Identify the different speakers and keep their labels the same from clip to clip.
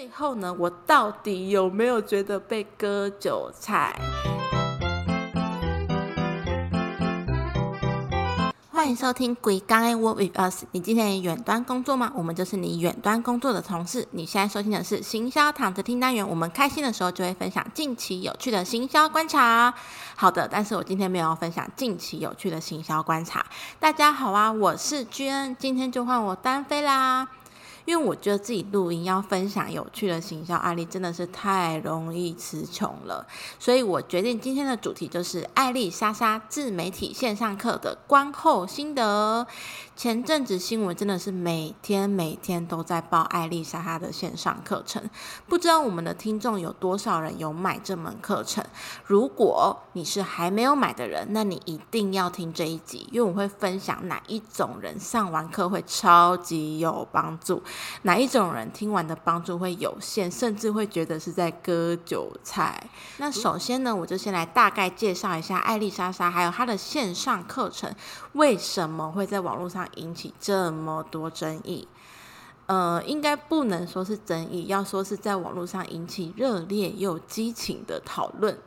Speaker 1: 最后呢，我到底有没有觉得被割韭菜？欢迎收听《鬼刚爱 Work with Us》。你今天远端工作吗？我们就是你远端工作的同事。你现在收听的是行销躺着听单元。我们开心的时候就会分享近期有趣的行销观察。好的，但是我今天没有要分享近期有趣的行销观察。大家好啊，我是娟，今天就换我单飞啦。因为我觉得自己录音要分享有趣的行销案例，真的是太容易词穷了，所以我决定今天的主题就是艾丽莎莎自媒体线上课的观后心得。前阵子新闻真的是每天每天都在报艾丽莎莎的线上课程，不知道我们的听众有多少人有买这门课程？如果你是还没有买的人，那你一定要听这一集，因为我会分享哪一种人上完课会超级有帮助。哪一种人听完的帮助会有限，甚至会觉得是在割韭菜？那首先呢，我就先来大概介绍一下艾丽莎莎，还有她的线上课程为什么会在网络上引起这么多争议。呃，应该不能说是争议，要说是在网络上引起热烈又激情的讨论。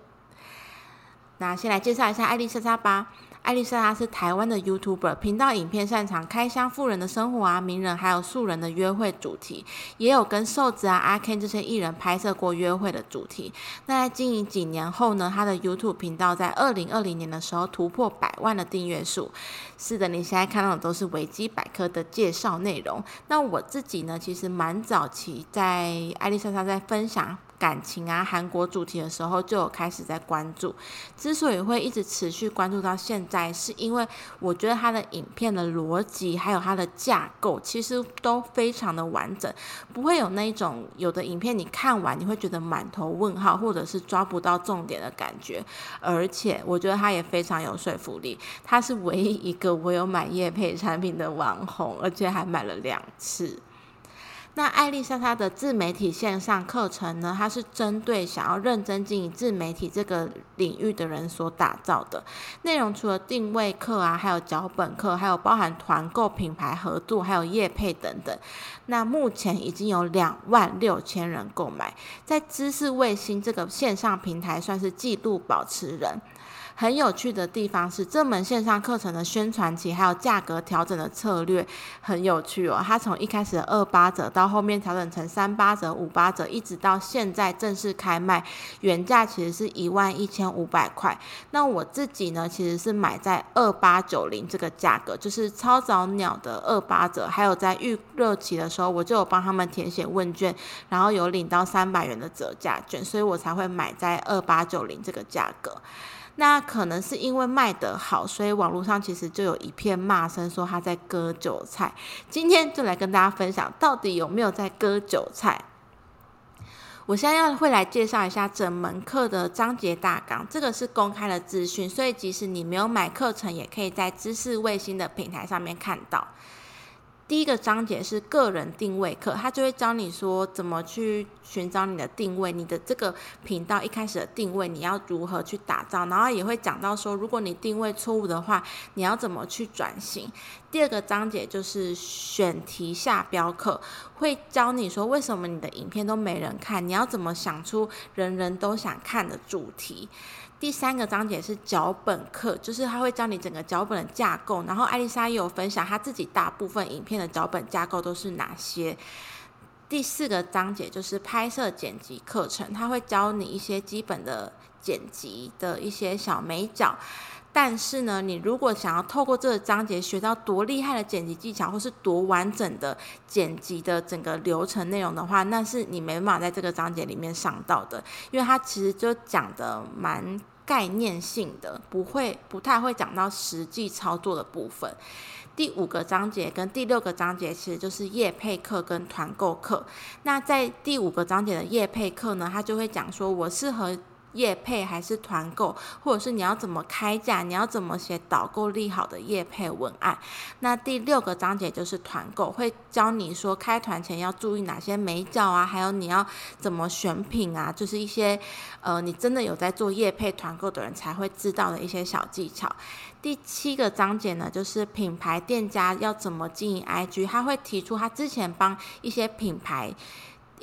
Speaker 1: 那先来介绍一下艾丽莎莎吧。艾丽莎莎是台湾的 YouTuber，频道影片擅长开箱富人的生活啊，名人还有素人的约会主题，也有跟瘦子啊、阿 Ken 这些艺人拍摄过约会的主题。那在经营几年后呢，他的 YouTube 频道在二零二零年的时候突破百万的订阅数。是的，你现在看到的都是维基百科的介绍内容。那我自己呢，其实蛮早期在艾丽莎莎在分享。感情啊，韩国主题的时候就有开始在关注。之所以会一直持续关注到现在，是因为我觉得他的影片的逻辑还有它的架构其实都非常的完整，不会有那种有的影片你看完你会觉得满头问号，或者是抓不到重点的感觉。而且我觉得他也非常有说服力，他是唯一一个我有买叶配产品的网红，而且还买了两次。那艾丽莎莎的自媒体线上课程呢？它是针对想要认真经营自媒体这个领域的人所打造的。内容除了定位课啊，还有脚本课，还有包含团购、品牌合作，还有业配等等。那目前已经有两万六千人购买，在知识卫星这个线上平台算是季度保持人。很有趣的地方是，这门线上课程的宣传期还有价格调整的策略很有趣哦。它从一开始的二八折，到后面调整成三八折、五八折，一直到现在正式开卖，原价其实是一万一千五百块。那我自己呢，其实是买在二八九零这个价格，就是超早鸟的二八折，还有在预热期的时候，我就有帮他们填写问卷，然后有领到三百元的折价券，所以我才会买在二八九零这个价格。那可能是因为卖得好，所以网络上其实就有一片骂声，说他在割韭菜。今天就来跟大家分享，到底有没有在割韭菜？我现在要会来介绍一下整门课的章节大纲，这个是公开的资讯，所以即使你没有买课程，也可以在知识卫星的平台上面看到。第一个章节是个人定位课，他就会教你说怎么去寻找你的定位，你的这个频道一开始的定位你要如何去打造，然后也会讲到说，如果你定位错误的话，你要怎么去转型。第二个章节就是选题下标课，会教你说为什么你的影片都没人看，你要怎么想出人人都想看的主题。第三个章节是脚本课，就是他会教你整个脚本的架构。然后艾丽莎也有分享她自己大部分影片的脚本架构都是哪些。第四个章节就是拍摄剪辑课程，他会教你一些基本的剪辑的一些小美角。但是呢，你如果想要透过这个章节学到多厉害的剪辑技巧，或是多完整的剪辑的整个流程内容的话，那是你没办法在这个章节里面上到的，因为它其实就讲的蛮。概念性的不会不太会讲到实际操作的部分。第五个章节跟第六个章节其实就是业配课跟团购课。那在第五个章节的业配课呢，他就会讲说我适合。业配还是团购，或者是你要怎么开价，你要怎么写导购利好的业配文案。那第六个章节就是团购，会教你说开团前要注意哪些美角啊，还有你要怎么选品啊，就是一些呃你真的有在做业配团购的人才会知道的一些小技巧。第七个章节呢，就是品牌店家要怎么经营 IG，他会提出他之前帮一些品牌。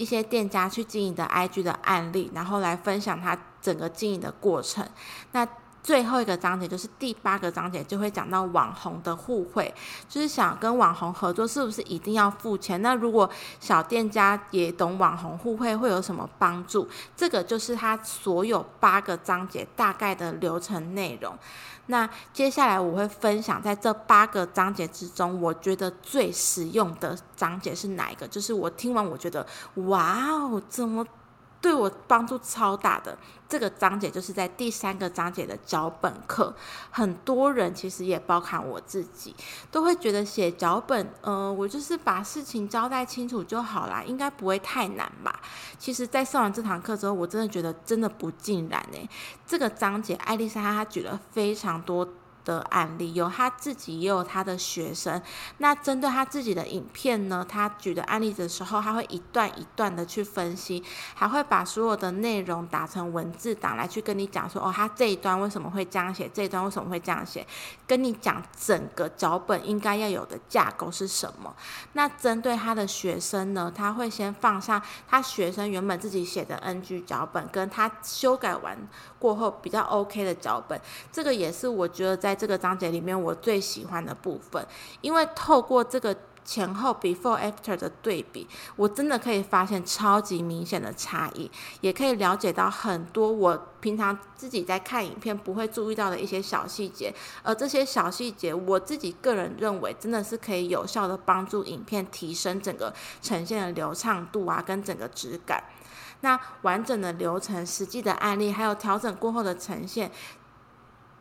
Speaker 1: 一些店家去经营的 IG 的案例，然后来分享他整个经营的过程。那最后一个章节就是第八个章节，就会讲到网红的互惠，就是想跟网红合作是不是一定要付钱？那如果小店家也懂网红互惠，会有什么帮助？这个就是他所有八个章节大概的流程内容。那接下来我会分享在这八个章节之中，我觉得最实用的章节是哪一个？就是我听完我觉得，哇哦，怎么？对我帮助超大的这个章节，就是在第三个章节的脚本课。很多人其实也包含我自己，都会觉得写脚本，呃，我就是把事情交代清楚就好啦，应该不会太难吧？其实，在上完这堂课之后，我真的觉得真的不尽然诶。这个章节，艾丽莎她举了非常多。的案例有他自己，也有他的学生。那针对他自己的影片呢，他举的案例的时候，他会一段一段的去分析，还会把所有的内容打成文字档来去跟你讲说，哦，他这一段为什么会这样写，这一段为什么会这样写，跟你讲整个脚本应该要有的架构是什么。那针对他的学生呢，他会先放上他学生原本自己写的 NG 脚本，跟他修改完过后比较 OK 的脚本。这个也是我觉得在。在这个章节里面，我最喜欢的部分，因为透过这个前后 before after 的对比，我真的可以发现超级明显的差异，也可以了解到很多我平常自己在看影片不会注意到的一些小细节，而这些小细节，我自己个人认为真的是可以有效的帮助影片提升整个呈现的流畅度啊，跟整个质感。那完整的流程、实际的案例，还有调整过后的呈现。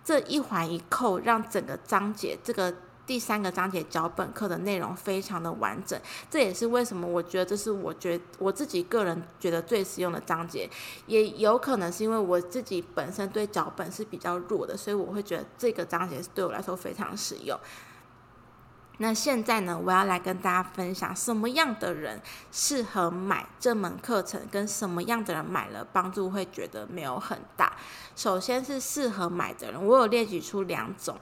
Speaker 1: 这一环一扣，让整个章节这个第三个章节脚本课的内容非常的完整。这也是为什么我觉得这是我觉我自己个人觉得最实用的章节，也有可能是因为我自己本身对脚本是比较弱的，所以我会觉得这个章节是对我来说非常实用。那现在呢，我要来跟大家分享什么样的人适合买这门课程，跟什么样的人买了帮助会觉得没有很大。首先是适合买的人，我有列举出两种。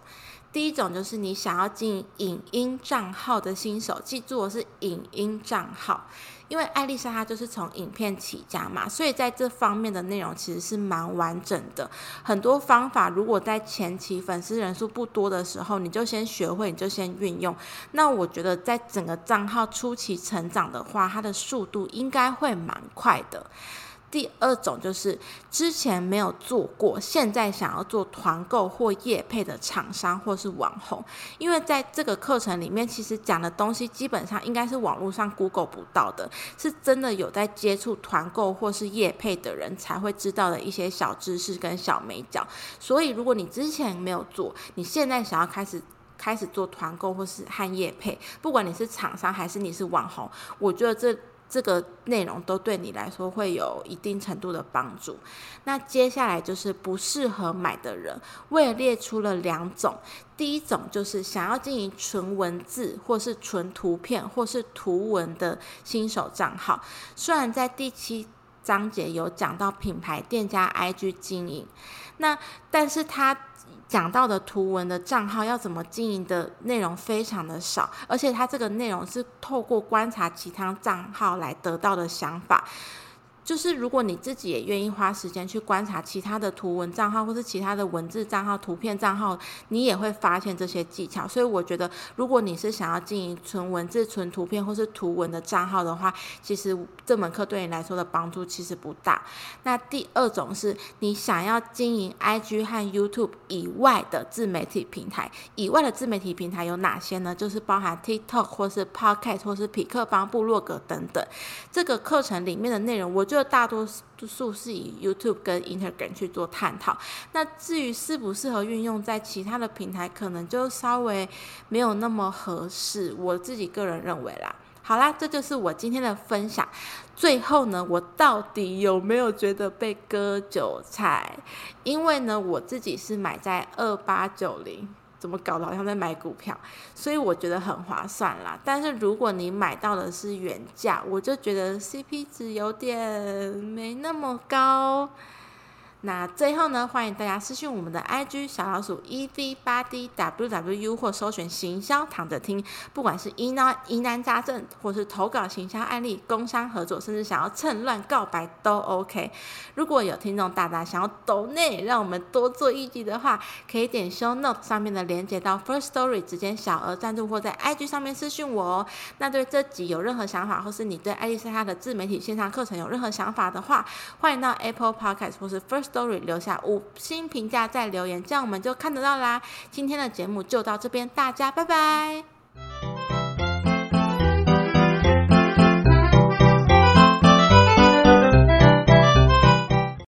Speaker 1: 第一种就是你想要进影音账号的新手，记住我是影音账号。因为艾丽莎她就是从影片起家嘛，所以在这方面的内容其实是蛮完整的。很多方法，如果在前期粉丝人数不多的时候，你就先学会，你就先运用。那我觉得在整个账号初期成长的话，它的速度应该会蛮快的。第二种就是之前没有做过，现在想要做团购或业配的厂商或是网红，因为在这个课程里面，其实讲的东西基本上应该是网络上 Google 不到的，是真的有在接触团购或是业配的人才会知道的一些小知识跟小美角。所以，如果你之前没有做，你现在想要开始开始做团购或是和业配，不管你是厂商还是你是网红，我觉得这。这个内容都对你来说会有一定程度的帮助。那接下来就是不适合买的人，我也列出了两种。第一种就是想要进行纯文字或是纯图片或是图文的新手账号。虽然在第七章节有讲到品牌店家 IG 经营，那但是它。讲到的图文的账号要怎么经营的内容非常的少，而且它这个内容是透过观察其他账号来得到的想法。就是如果你自己也愿意花时间去观察其他的图文账号，或是其他的文字账号、图片账号，你也会发现这些技巧。所以我觉得，如果你是想要经营纯文字、纯图片或是图文的账号的话，其实这门课对你来说的帮助其实不大。那第二种是你想要经营 IG 和 YouTube 以外的自媒体平台，以外的自媒体平台有哪些呢？就是包含 TikTok 或是 Podcast 或是匹克邦、部落格等等。这个课程里面的内容，我就就大多数是以 YouTube 跟 Instagram 去做探讨。那至于适不适合运用在其他的平台，可能就稍微没有那么合适。我自己个人认为啦。好啦，这就是我今天的分享。最后呢，我到底有没有觉得被割韭菜？因为呢，我自己是买在二八九零。怎么搞的？好像在买股票，所以我觉得很划算啦。但是如果你买到的是原价，我就觉得 CP 值有点没那么高。那最后呢，欢迎大家私讯我们的 IG 小老鼠 E V 八 D W W U 或搜寻行销躺着听，不管是疑难疑难杂症，或是投稿行销案例、工商合作，甚至想要趁乱告白都 OK。如果有听众大大想要抖内让我们多做一集的话，可以点 Show Note 上面的连接到 First Story 直接小额赞助，或在 IG 上面私讯我哦。那对这集有任何想法，或是你对爱丽丝她的自媒体线上课程有任何想法的话，欢迎到 Apple Podcast 或是 First Story 留下五星评价再留言，这样我们就看得到啦。今天的节目就到这边，大家拜拜。